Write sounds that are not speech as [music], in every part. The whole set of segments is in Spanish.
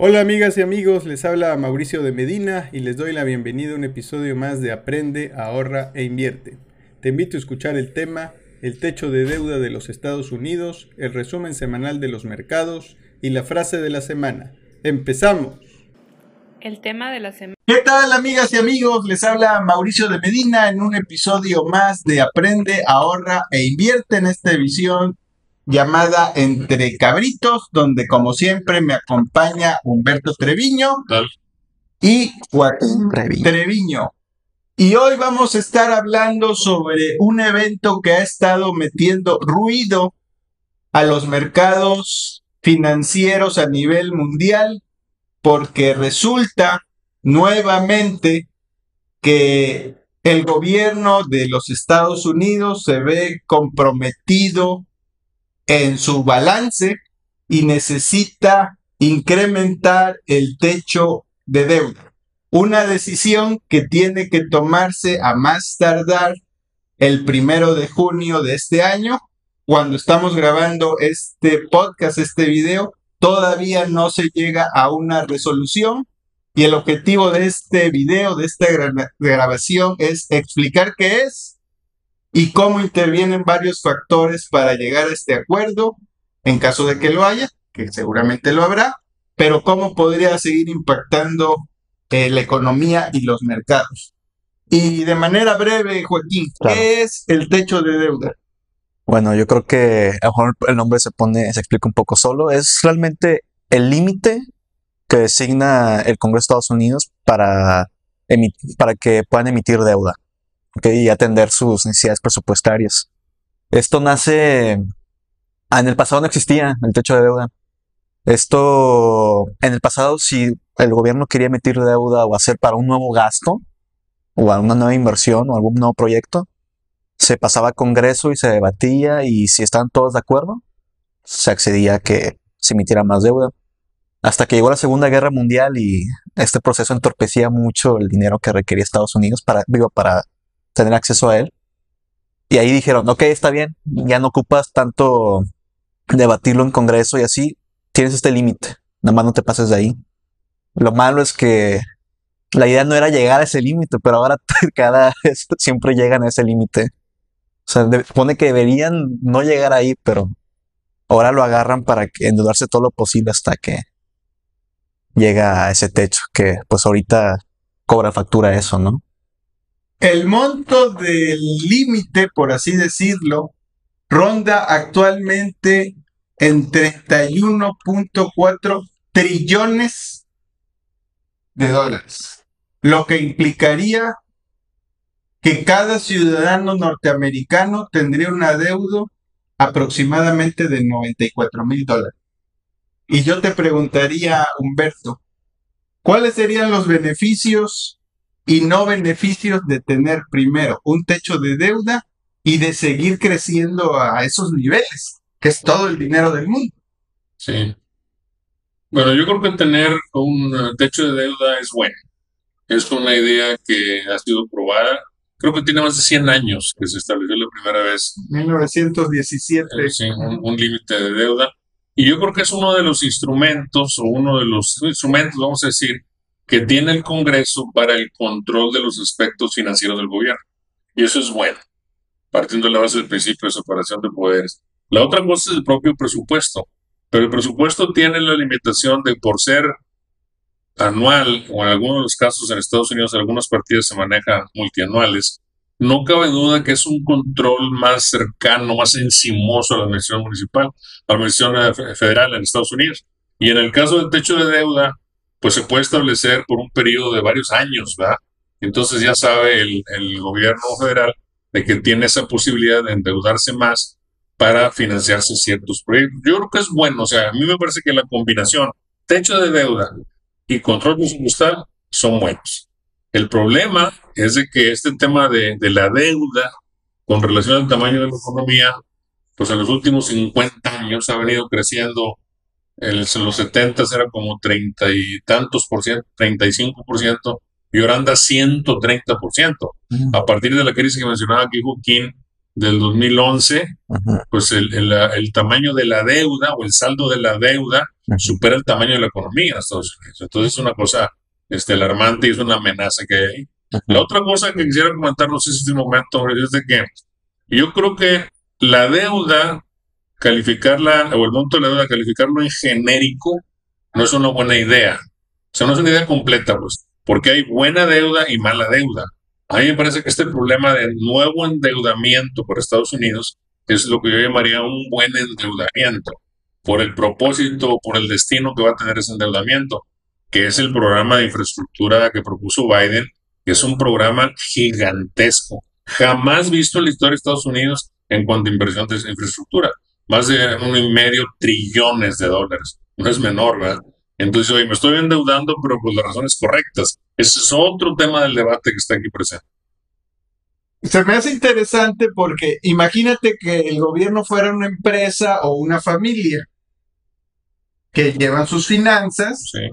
Hola amigas y amigos, les habla Mauricio de Medina y les doy la bienvenida a un episodio más de Aprende, ahorra e invierte. Te invito a escuchar el tema El techo de deuda de los Estados Unidos, el resumen semanal de los mercados y la frase de la semana. ¡Empezamos! El tema de la semana. ¿Qué tal amigas y amigos? Les habla Mauricio de Medina en un episodio más de Aprende, ahorra e invierte en esta edición llamada Entre Cabritos, donde como siempre me acompaña Humberto Treviño y Joaquín Treviño. Y hoy vamos a estar hablando sobre un evento que ha estado metiendo ruido a los mercados financieros a nivel mundial, porque resulta nuevamente que el gobierno de los Estados Unidos se ve comprometido en su balance y necesita incrementar el techo de deuda. Una decisión que tiene que tomarse a más tardar el primero de junio de este año. Cuando estamos grabando este podcast, este video, todavía no se llega a una resolución y el objetivo de este video, de esta grabación, es explicar qué es y cómo intervienen varios factores para llegar a este acuerdo, en caso de que lo haya, que seguramente lo habrá, pero cómo podría seguir impactando eh, la economía y los mercados. Y de manera breve, Joaquín, ¿qué es el techo de deuda? Bueno, yo creo que a lo mejor el nombre se pone, se explica un poco solo. Es realmente el límite que designa el Congreso de Estados Unidos para, para que puedan emitir deuda y atender sus necesidades presupuestarias. Esto nace... Ah, en el pasado no existía el techo de deuda. Esto, en el pasado, si el gobierno quería emitir deuda o hacer para un nuevo gasto, o una nueva inversión, o algún nuevo proyecto, se pasaba a Congreso y se debatía, y si estaban todos de acuerdo, se accedía a que se emitiera más deuda. Hasta que llegó la Segunda Guerra Mundial y este proceso entorpecía mucho el dinero que requería Estados Unidos para, digo, para tener acceso a él. Y ahí dijeron, ok, está bien, ya no ocupas tanto debatirlo en Congreso y así, tienes este límite, nada más no te pases de ahí. Lo malo es que la idea no era llegar a ese límite, pero ahora [laughs] cada vez siempre llegan a ese límite. O sea, pone que deberían no llegar ahí, pero ahora lo agarran para endeudarse todo lo posible hasta que llega a ese techo, que pues ahorita cobra factura eso, ¿no? El monto del límite, por así decirlo, ronda actualmente en 31.4 trillones de dólares, lo que implicaría que cada ciudadano norteamericano tendría una deuda aproximadamente de 94 mil dólares. Y yo te preguntaría, Humberto, ¿cuáles serían los beneficios y no beneficios de tener primero un techo de deuda y de seguir creciendo a esos niveles, que es todo el dinero del mundo. Sí. Bueno, yo creo que tener un eh, techo de deuda es bueno. Es una idea que ha sido probada. Creo que tiene más de 100 años que se estableció la primera vez. 1917. Eh, sí, un, un límite de deuda. Y yo creo que es uno de los instrumentos o uno de los instrumentos, vamos a decir, que tiene el Congreso para el control de los aspectos financieros del gobierno. Y eso es bueno, partiendo de la base del principio de separación de poderes. La otra cosa es el propio presupuesto, pero el presupuesto tiene la limitación de por ser anual, o en algunos casos en Estados Unidos, algunas partidas se manejan multianuales, no cabe duda que es un control más cercano, más encimoso a la administración municipal, a la administración federal en Estados Unidos. Y en el caso del techo de deuda, pues se puede establecer por un periodo de varios años, ¿verdad? Entonces ya sabe el, gobierno federal de que tiene esa posibilidad de endeudarse más para financiarse ciertos proyectos. Yo creo que es bueno, o sea, a mí me parece que la combinación techo de deuda y control presupuestal son buenos. El problema es de que este tema de, de la deuda con relación al tamaño de la economía, pues en los últimos 50 años ha venido creciendo en los 70 era como treinta y tantos por ciento, 35 por ciento, y ahora anda 130 por ciento. A partir de la crisis que mencionaba aquí Joaquín, del 2011, Ujú, pues el, el- el tamaño de la deuda o el saldo de la deuda ujú. supera el tamaño de la economía en Estados Unidos. Entonces es una cosa este, alarmante y es una amenaza que hay. La otra cosa que quisiera comentar, no sé si es el momento, es de que yo creo que la deuda, calificarla, o el monto de la deuda, calificarlo en genérico, no es una buena idea. O sea, no es una idea completa, pues, porque hay buena deuda y mala deuda. A mí me parece que este problema de nuevo endeudamiento por Estados Unidos es lo que yo llamaría un buen endeudamiento, por el propósito, por el destino que va a tener ese endeudamiento, que es el programa de infraestructura que propuso Biden, que es un programa gigantesco, jamás visto en la historia de Estados Unidos en cuanto a inversión de infraestructura, más de uno y medio trillones de dólares, no es menor, ¿verdad? Entonces, oye, me estoy endeudando, pero por las razones correctas. Ese es otro tema del debate que está aquí presente. Se me hace interesante porque imagínate que el gobierno fuera una empresa o una familia que llevan sus finanzas Sí,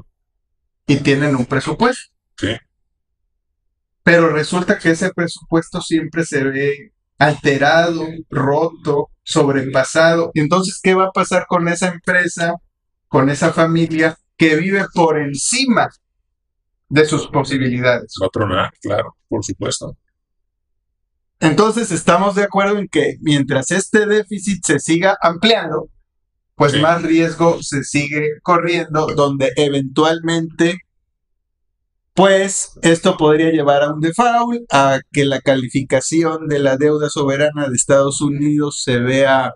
y tienen un presupuesto. sí. Pero resulta que ese presupuesto siempre se ve alterado, roto, sobrepasado. Entonces, ¿qué va a pasar con esa empresa, con esa familia que vive por encima de sus posibilidades? Va a tronar, claro, por supuesto. Entonces, estamos de acuerdo en que mientras este déficit se siga ampliando, pues Sí. más riesgo se sigue corriendo, donde eventualmente, pues esto podría llevar a un default, a que la calificación de la deuda soberana de Estados Unidos se vea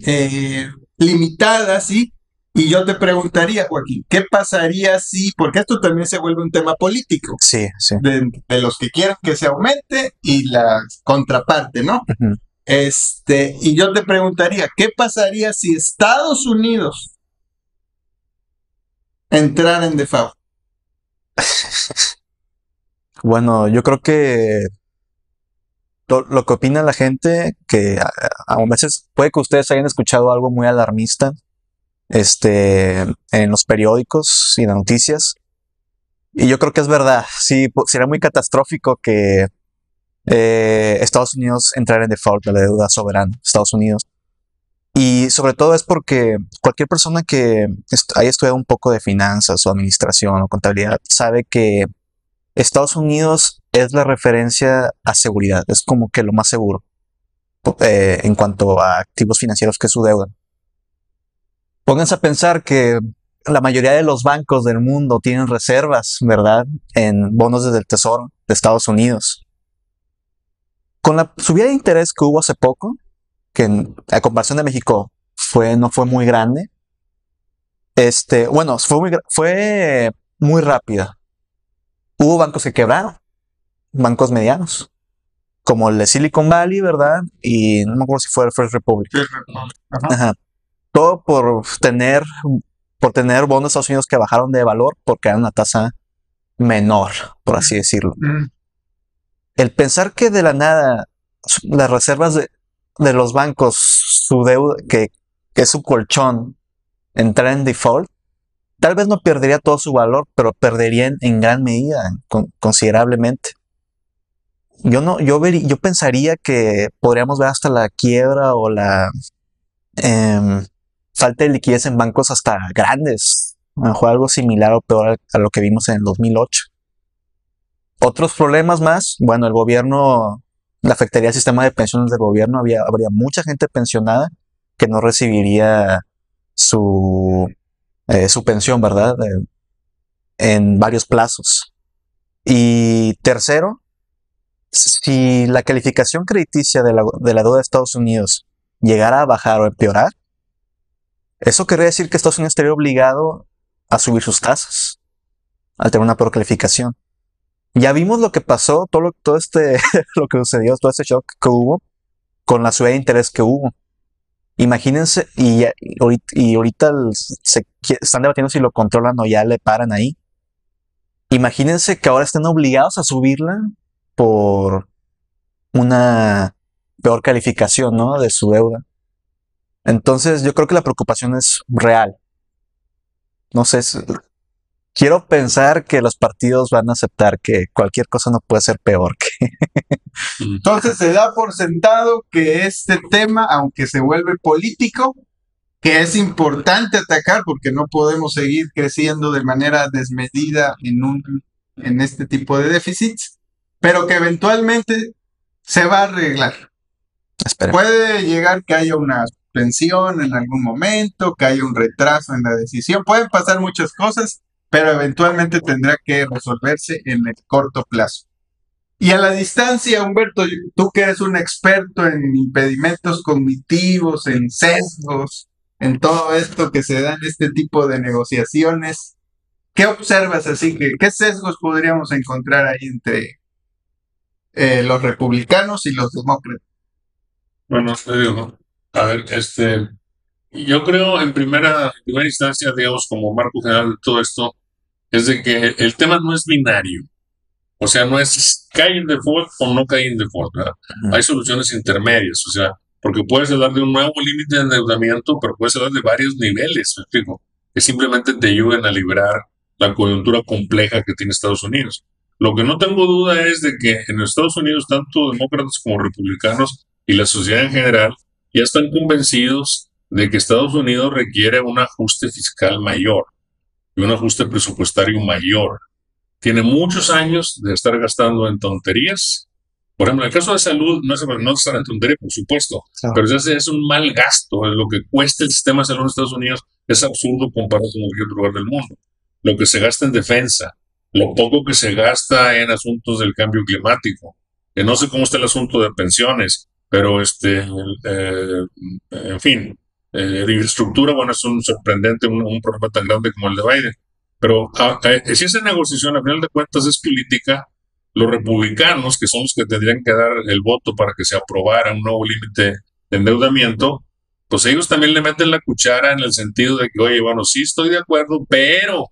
eh, limitada, ¿sí? Y yo te preguntaría, Joaquín, ¿qué pasaría si, porque esto también se vuelve un tema político, Sí, sí. de, de los que quieren que se aumente y la contraparte, ¿no? Este, y yo te preguntaría, ¿qué pasaría si Estados Unidos entrara en default? Bueno, yo creo que lo, que opina la gente, que a, veces puede que ustedes hayan escuchado algo muy alarmista, este, en los periódicos y en las noticias. Y yo creo que es verdad. Sí, sería muy catastrófico que eh, Estados Unidos entrara en default de la deuda soberana, Estados Unidos. Y sobre todo es porque cualquier persona que est- haya estudiado un poco de finanzas o administración o contabilidad sabe que Estados Unidos es la referencia a seguridad, es como que lo más seguro eh, en cuanto a activos financieros que su deuda. Pónganse a pensar que la mayoría de los bancos del mundo tienen reservas, ¿verdad? En bonos desde el Tesoro de Estados Unidos. Con la subida de interés que hubo hace poco, que a comparación de México fue, no fue muy grande, este, bueno, fue muy, fue muy rápida. Hubo bancos que quebraron, bancos medianos, como el de Silicon Valley, ¿verdad? Y no me acuerdo si fue el First Republic. Ajá. Ajá. Todo por tener, por tener bonos de Estados Unidos que bajaron de valor porque eran una tasa menor, por así decirlo. Mm, El pensar que de la nada las reservas de, de los bancos, su deuda, que, que es su colchón, entrar en default, tal vez no perdería todo su valor, pero perdería en, gran medida, con- considerablemente. Yo no, yo verí- yo pensaría que podríamos ver hasta la quiebra o la em, falta de liquidez en bancos hasta grandes. A mejor algo similar o peor a, a lo que vimos en el 2008. Otros problemas más, bueno, el gobierno le afectaría el sistema de pensiones del gobierno, había, habría mucha gente pensionada que no recibiría su, eh, su pensión, ¿verdad? Eh, en varios plazos. Y tercero, si la calificación crediticia de la, de la deuda de Estados Unidos llegara a bajar o empeorar, eso querría decir que Estados Unidos estaría obligado a subir sus tasas al tener una peor calificación. Ya vimos lo que pasó, todo, lo, todo este, [laughs] lo que sucedió, todo este shock que hubo con la subida de interés que hubo. Imagínense, y, y ahorita, se están debatiendo si lo controlan o ya le paran ahí. Imagínense que ahora estén obligados a subirla por una peor calificación, ¿no? De su deuda. Entonces, yo creo que la preocupación es real. No sé, quiero pensar que los partidos van a aceptar que cualquier cosa no puede ser peor que. [laughs] Entonces se da por sentado que este tema, aunque se vuelve político, que es importante atacar porque no podemos seguir creciendo de manera desmedida en un en este tipo de déficits, pero que eventualmente se va a arreglar. Puede llegar que haya una suspensión en algún momento, que haya un retraso en la decisión, pueden pasar muchas cosas, pero eventualmente tendrá que resolverse en el corto plazo. Y a la distancia, Humberto, tú que eres un experto en impedimentos cognitivos, en sesgos, en todo esto que se da en este tipo de negociaciones, ¿qué observas así? que ¿Qué sesgos podríamos encontrar ahí entre eh, los republicanos y los demócratas? Bueno, te digo, a ver, este, yo creo en primera, en primera instancia, digamos, como marco general de todo esto, es de que el tema no es binario. O sea, no es cae en default o no cae en default. ¿verdad? Hay soluciones intermedias, o sea, porque puedes hablar de un nuevo límite de endeudamiento, pero puedes hablar de varios niveles, ¿me explico? Que simplemente te ayuden a liberar la coyuntura compleja que tiene Estados Unidos. Lo que no tengo duda es de que en Estados Unidos, tanto demócratas como republicanos y la sociedad en general, ya están convencidos de que Estados Unidos requiere un ajuste fiscal mayor y un ajuste presupuestario mayor. Tiene muchos años de estar gastando en tonterías. Por ejemplo, en el caso de salud, no es, no estar en tontería, por supuesto, pero es, es un mal gasto. Lo que cuesta el sistema de salud en Estados Unidos es absurdo comparado con cualquier otro lugar del mundo. Lo que se gasta en defensa, lo poco que se gasta en asuntos del cambio climático. Que no sé cómo está el asunto de pensiones, pero este, eh, en fin, eh, de infraestructura, bueno, es un sorprendente, un, problema tan grande como el de Biden. Pero si esa negociación, a final de cuentas, es política, los republicanos, que son los que tendrían que dar el voto para que se aprobara un nuevo límite de endeudamiento, pues ellos también le meten la cuchara en el sentido de que, oye, bueno, sí estoy de acuerdo, pero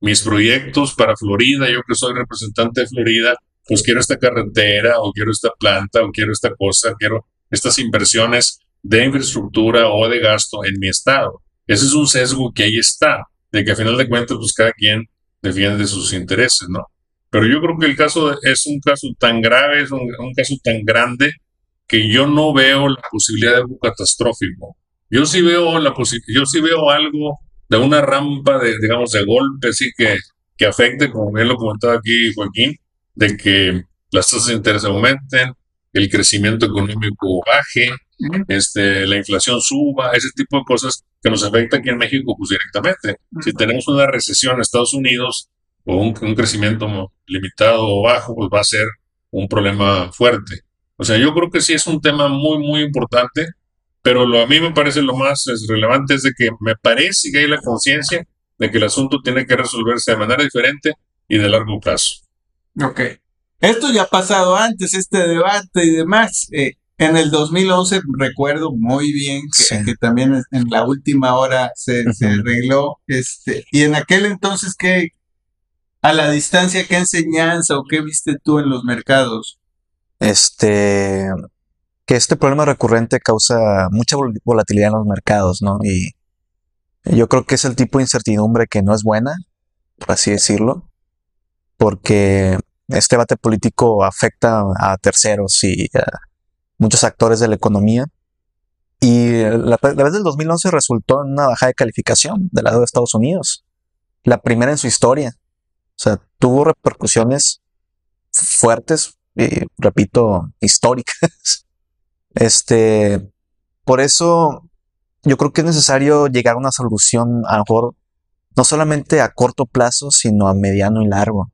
mis proyectos para Florida, yo que soy representante de Florida, pues quiero esta carretera o quiero esta planta o quiero esta cosa, quiero estas inversiones de infraestructura o de gasto en mi estado. Ese es un sesgo que ahí está, de que a final de cuentas pues cada quien defiende sus intereses, ¿no? Pero yo creo que el caso es un caso tan grave, es un, caso tan grande que yo no veo la posibilidad de algo catastrófico. Yo sí veo la yo sí veo algo de una rampa de, digamos, de golpe, así que, que afecte, como bien lo comentaba aquí Joaquín, de que las tasas de interés aumenten, el crecimiento económico baje, este, la inflación suba, ese tipo de cosas que nos afecta aquí en México pues directamente. Si tenemos una recesión en Estados Unidos o un, crecimiento limitado o bajo, pues va a ser un problema fuerte. O sea, yo creo que sí es un tema muy, muy importante pero lo, a mí me parece lo más relevante es de que me parece que hay la conciencia de que el asunto tiene que resolverse de manera diferente y de largo plazo. Ok. Esto ya ha pasado antes, este debate y demás. Eh, en el 2011 recuerdo muy bien que, también en la última hora se, arregló. Este, y en aquel entonces, ¿qué, a la distancia, qué enseñanza o qué viste tú en los mercados? Este, que este problema recurrente causa mucha volatilidad en los mercados, ¿no? Y yo creo que es el tipo de incertidumbre que no es buena, por así decirlo, porque este debate político afecta a terceros y a muchos actores de la economía. Y la, vez del 2011 resultó en una bajada de calificación del lado de Estados Unidos, la primera en su historia. O sea, tuvo repercusiones fuertes y, repito, históricas [laughs] este, por eso yo creo que es necesario llegar a una solución a lo mejor no solamente a corto plazo, sino a mediano y largo.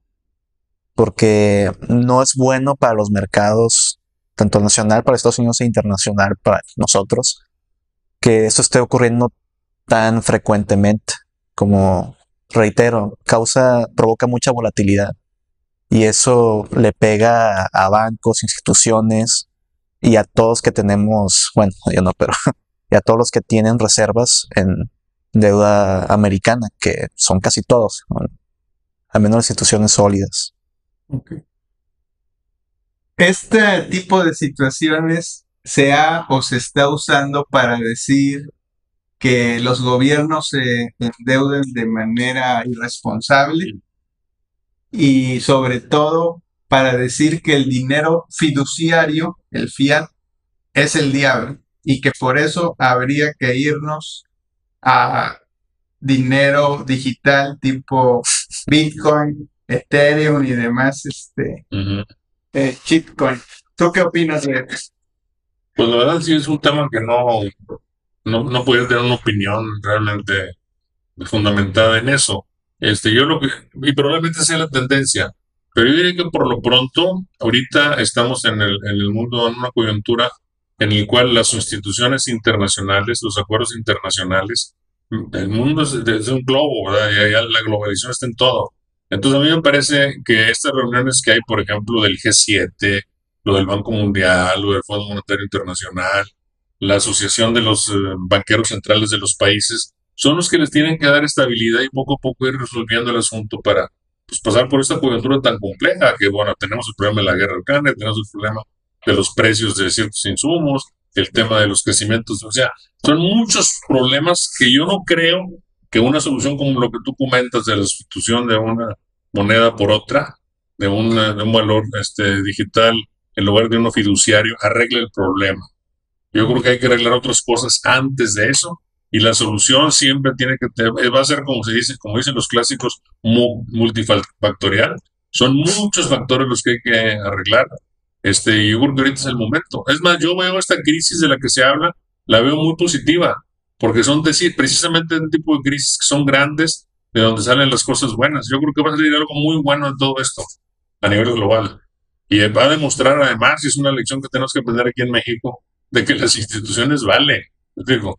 Porque no es bueno para los mercados, tanto nacional para Estados Unidos e internacional para nosotros, que esto esté ocurriendo tan frecuentemente. Como reitero, causa, provoca mucha volatilidad. Y eso le pega a bancos, instituciones, y a todos que tenemos, bueno, yo no, pero [laughs] y a todos los que tienen reservas en deuda americana, que son casi todos, al menos instituciones sólidas. Este tipo de situaciones se ha o se está usando para decir que los gobiernos se endeuden de manera irresponsable y sobre todo para decir que el dinero fiduciario, el fiat, es el diablo y que por eso habría que irnos a dinero digital tipo Bitcoin, Ethereum y demás este eh, shitcoin. ¿Tú qué opinas de eso? Pues la verdad sí es un tema que no, no, no podría tener una opinión realmente fundamentada en eso. Este, yo lo que, y probablemente sea la tendencia, pero yo diría que por lo pronto, ahorita estamos en el, en el mundo en una coyuntura en el cual las instituciones internacionales, los acuerdos internacionales, el mundo es, es un globo, ¿verdad? Y la globalización está en todo. Entonces a mí me parece que estas reuniones que hay, por ejemplo, del G7, lo del Banco Mundial, lo del Fondo Monetario Internacional, la Asociación de los eh, Banqueros Centrales de los Países, son los que les tienen que dar estabilidad y poco a poco ir resolviendo el asunto para pues, pasar por esta coyuntura tan compleja que, bueno, tenemos el problema de la guerra ucrania, tenemos el problema de los precios de ciertos insumos, el tema de los crecimientos, o sea, son muchos problemas que yo no creo que una solución como lo que tú comentas de la sustitución de una moneda por otra, de, de un valor este, digital en lugar de uno fiduciario, arregle el problema. Yo creo que hay que arreglar otras cosas antes de eso y la solución siempre tiene que va a ser como se dice, como dicen los clásicos, multifactorial. Son muchos factores los que hay que arreglar. Este, yo creo que ahorita es el momento. Es más, yo veo esta crisis de la que se habla, la veo muy positiva, porque son decir, precisamente un tipo de crisis que son grandes, de donde salen las cosas buenas. Yo creo que va a salir algo muy bueno en todo esto a nivel global. Y va a demostrar además, y es una lección que tenemos que aprender aquí en México, de que las instituciones valen. Digo,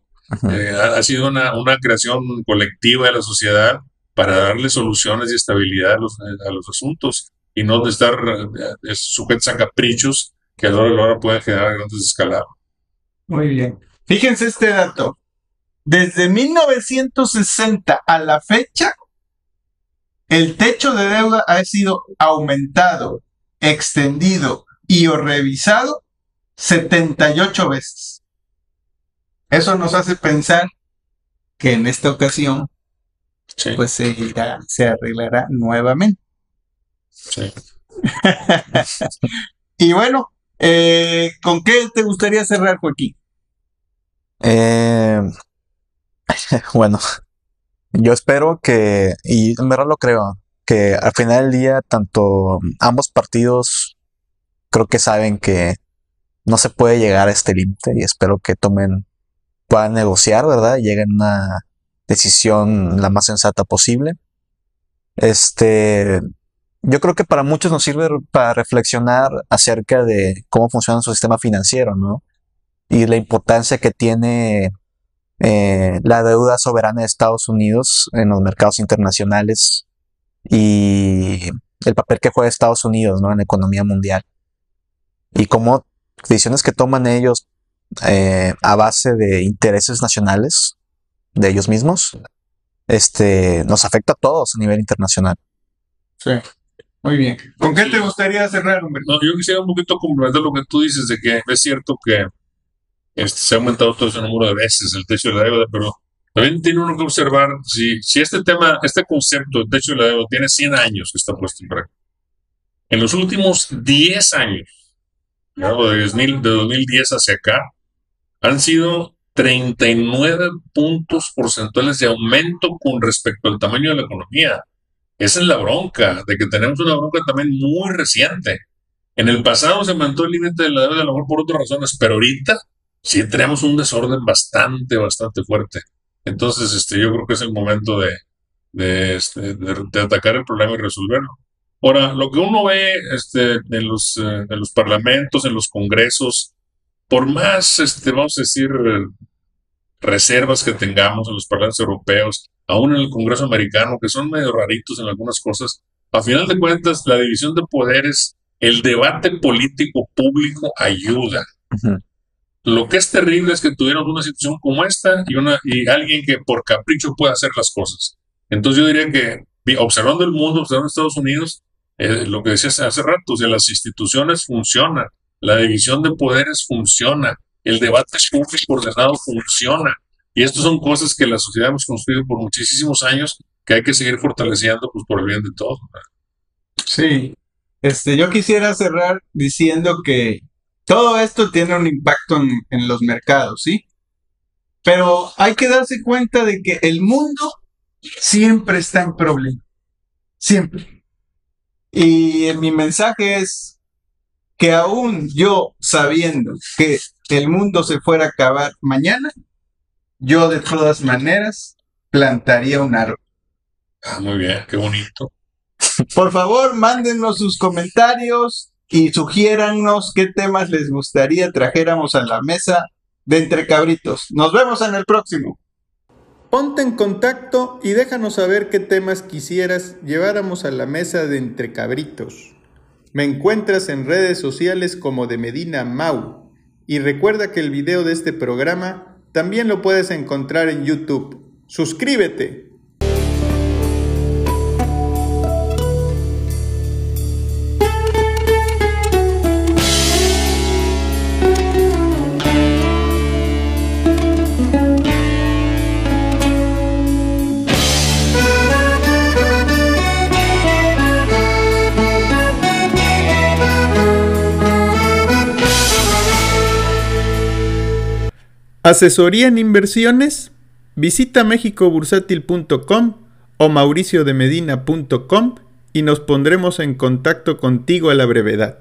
eh, ha, sido una, una, creación colectiva de la sociedad para darle soluciones y estabilidad a los, a los asuntos y no de estar eh, sujetos a caprichos que a la hora de la hora pueden generar grandes escalados. Muy bien. Fíjense este dato. Desde 1960 a la fecha, el techo de deuda ha sido aumentado, extendido y o revisado 78 veces. Eso nos hace pensar que en esta ocasión pues se irá, se arreglará nuevamente. Sí. [laughs] y bueno, eh, ¿con qué te gustaría cerrar, Joaquín? Eh, [laughs] bueno, yo espero que, y en verdad lo creo, que al final del día, tanto ambos partidos creo que saben que no se puede llegar a este límite y espero que tomen puedan negociar, ¿verdad? Y lleguen a una decisión la más sensata posible. Este, yo creo que para muchos nos sirve para reflexionar acerca de cómo funciona su sistema financiero, ¿no? Y la importancia que tiene eh, la deuda soberana de Estados Unidos en los mercados internacionales y el papel que juega Estados Unidos, ¿no? En la economía mundial. Y cómo decisiones que toman ellos eh, a base de intereses nacionales de ellos mismos, este, nos afecta a todos a nivel internacional. Sí, muy bien. ¿Con qué te gustaría cerrar, yo quisiera un poquito complementar lo que tú dices de que es cierto que este, se ha aumentado todo ese número de veces el techo de la deuda, pero también tiene uno que observar si, si este tema, este concepto del techo de la deuda tiene 100 años que está puesto en práctica. En los últimos 10 años, de 2010 hacia acá, han sido 39 puntos porcentuales de aumento con respecto al tamaño de la economía. Esa es la bronca, de que tenemos una bronca también muy reciente. En el pasado se aumentó el límite de la deuda, a lo mejor por otras razones, pero ahorita sí tenemos un desorden bastante, bastante fuerte. Entonces, este, yo creo que es el momento de, de, este, de, atacar el problema y resolverlo. Ahora, lo que uno ve este, en, los, eh, en los parlamentos, en los congresos, por más, este, vamos a decir, reservas que tengamos en los parlamentos europeos, aún en el Congreso americano, que son medio raritos en algunas cosas, a final de cuentas, la división de poderes, el debate político público ayuda. Lo que es terrible es que tuviéramos una situación como esta y, una, y alguien que por capricho pueda hacer las cosas. Entonces yo diría que observando el mundo, observando Estados Unidos, eh, lo que decías hace rato, o sea, las instituciones funcionan, la división de poderes funciona, el debate público ordenado funciona. Y estas son cosas que la sociedad hemos construido por muchísimos años que hay que seguir fortaleciendo pues, por el bien de todos. Sí. Este, yo quisiera cerrar diciendo que todo esto tiene un impacto en, en los mercados, ¿sí? Pero hay que darse cuenta de que el mundo siempre está en problema. Siempre. Y mi mensaje es que aún yo sabiendo que el mundo se fuera a acabar mañana, yo de todas maneras plantaría un árbol. Ah, muy bien, qué bonito. Por favor, mándenos sus comentarios y sugiérannos qué temas les gustaría trajéramos a la mesa de Entre Cabritos. Nos vemos en el próximo. Ponte en contacto y déjanos saber qué temas quisieras lleváramos a la mesa de Entre Cabritos. Me encuentras en redes sociales como de Medina Mau. Y recuerda que el video de este programa también lo puedes encontrar en YouTube. ¡Suscríbete! Asesoría en inversiones. Visita mexicobursátil.com o mauriciodemedina.com y nos pondremos en contacto contigo a la brevedad.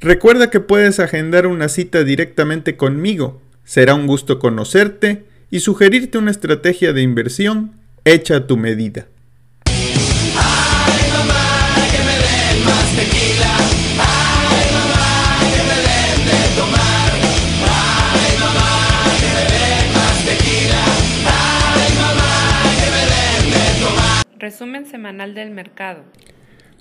Recuerda que puedes agendar una cita directamente conmigo. Será un gusto conocerte y sugerirte una estrategia de inversión hecha a tu medida. Resumen semanal del mercado.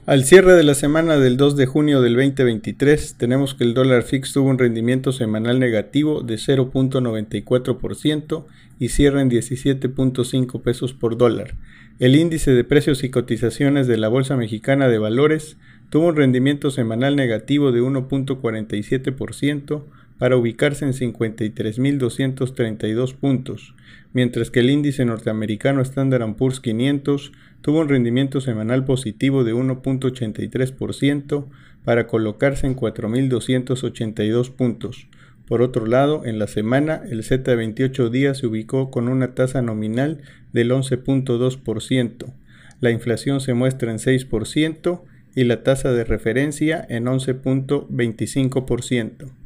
Al cierre de la semana del 2 de junio del 2023, tenemos que el dólar fix tuvo un rendimiento semanal negativo de 0.94% y cierra en 17.5 pesos por dólar. El índice de precios y cotizaciones de la Bolsa Mexicana de Valores tuvo un rendimiento semanal negativo de 1.47% para ubicarse en 53.232 puntos, mientras que el índice norteamericano Standard Poor's 500 tuvo un rendimiento semanal positivo de 1.83% para colocarse en 4.282 puntos. Por otro lado, en la semana, el Z de 28 días se ubicó con una tasa nominal del 11.2%. La inflación se muestra en 6% y la tasa de referencia en 11.25%.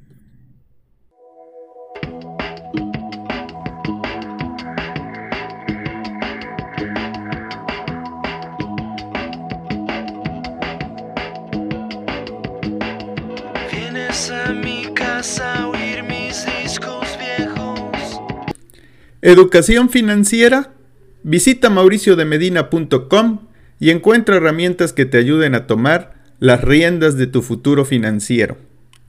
Educación financiera. Visita mauriciodemedina.com y encuentra herramientas que te ayuden a tomar las riendas de tu futuro financiero.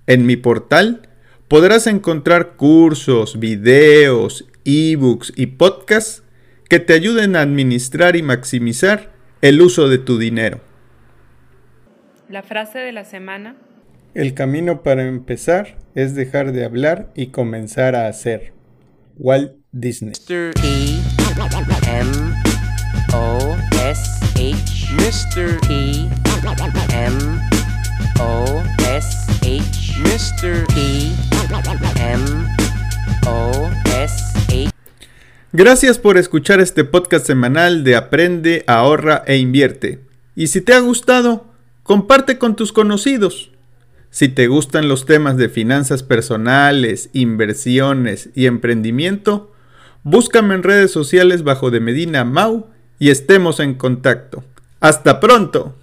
En mi portal podrás encontrar cursos, videos, ebooks y podcasts que te ayuden a administrar y maximizar el uso de tu dinero. La frase de la semana. El camino para empezar es dejar de hablar y comenzar a hacer. Walt Disney. Mr. E M O S H Mr. E M O S H Mr. E M O S H Gracias por escuchar este podcast semanal de Aprende, ahorra e invierte. Y si te ha gustado, comparte con tus conocidos. Si te gustan los temas de finanzas personales, inversiones y emprendimiento, búscame en redes sociales bajo de Medina Mau y estemos en contacto. ¡Hasta pronto!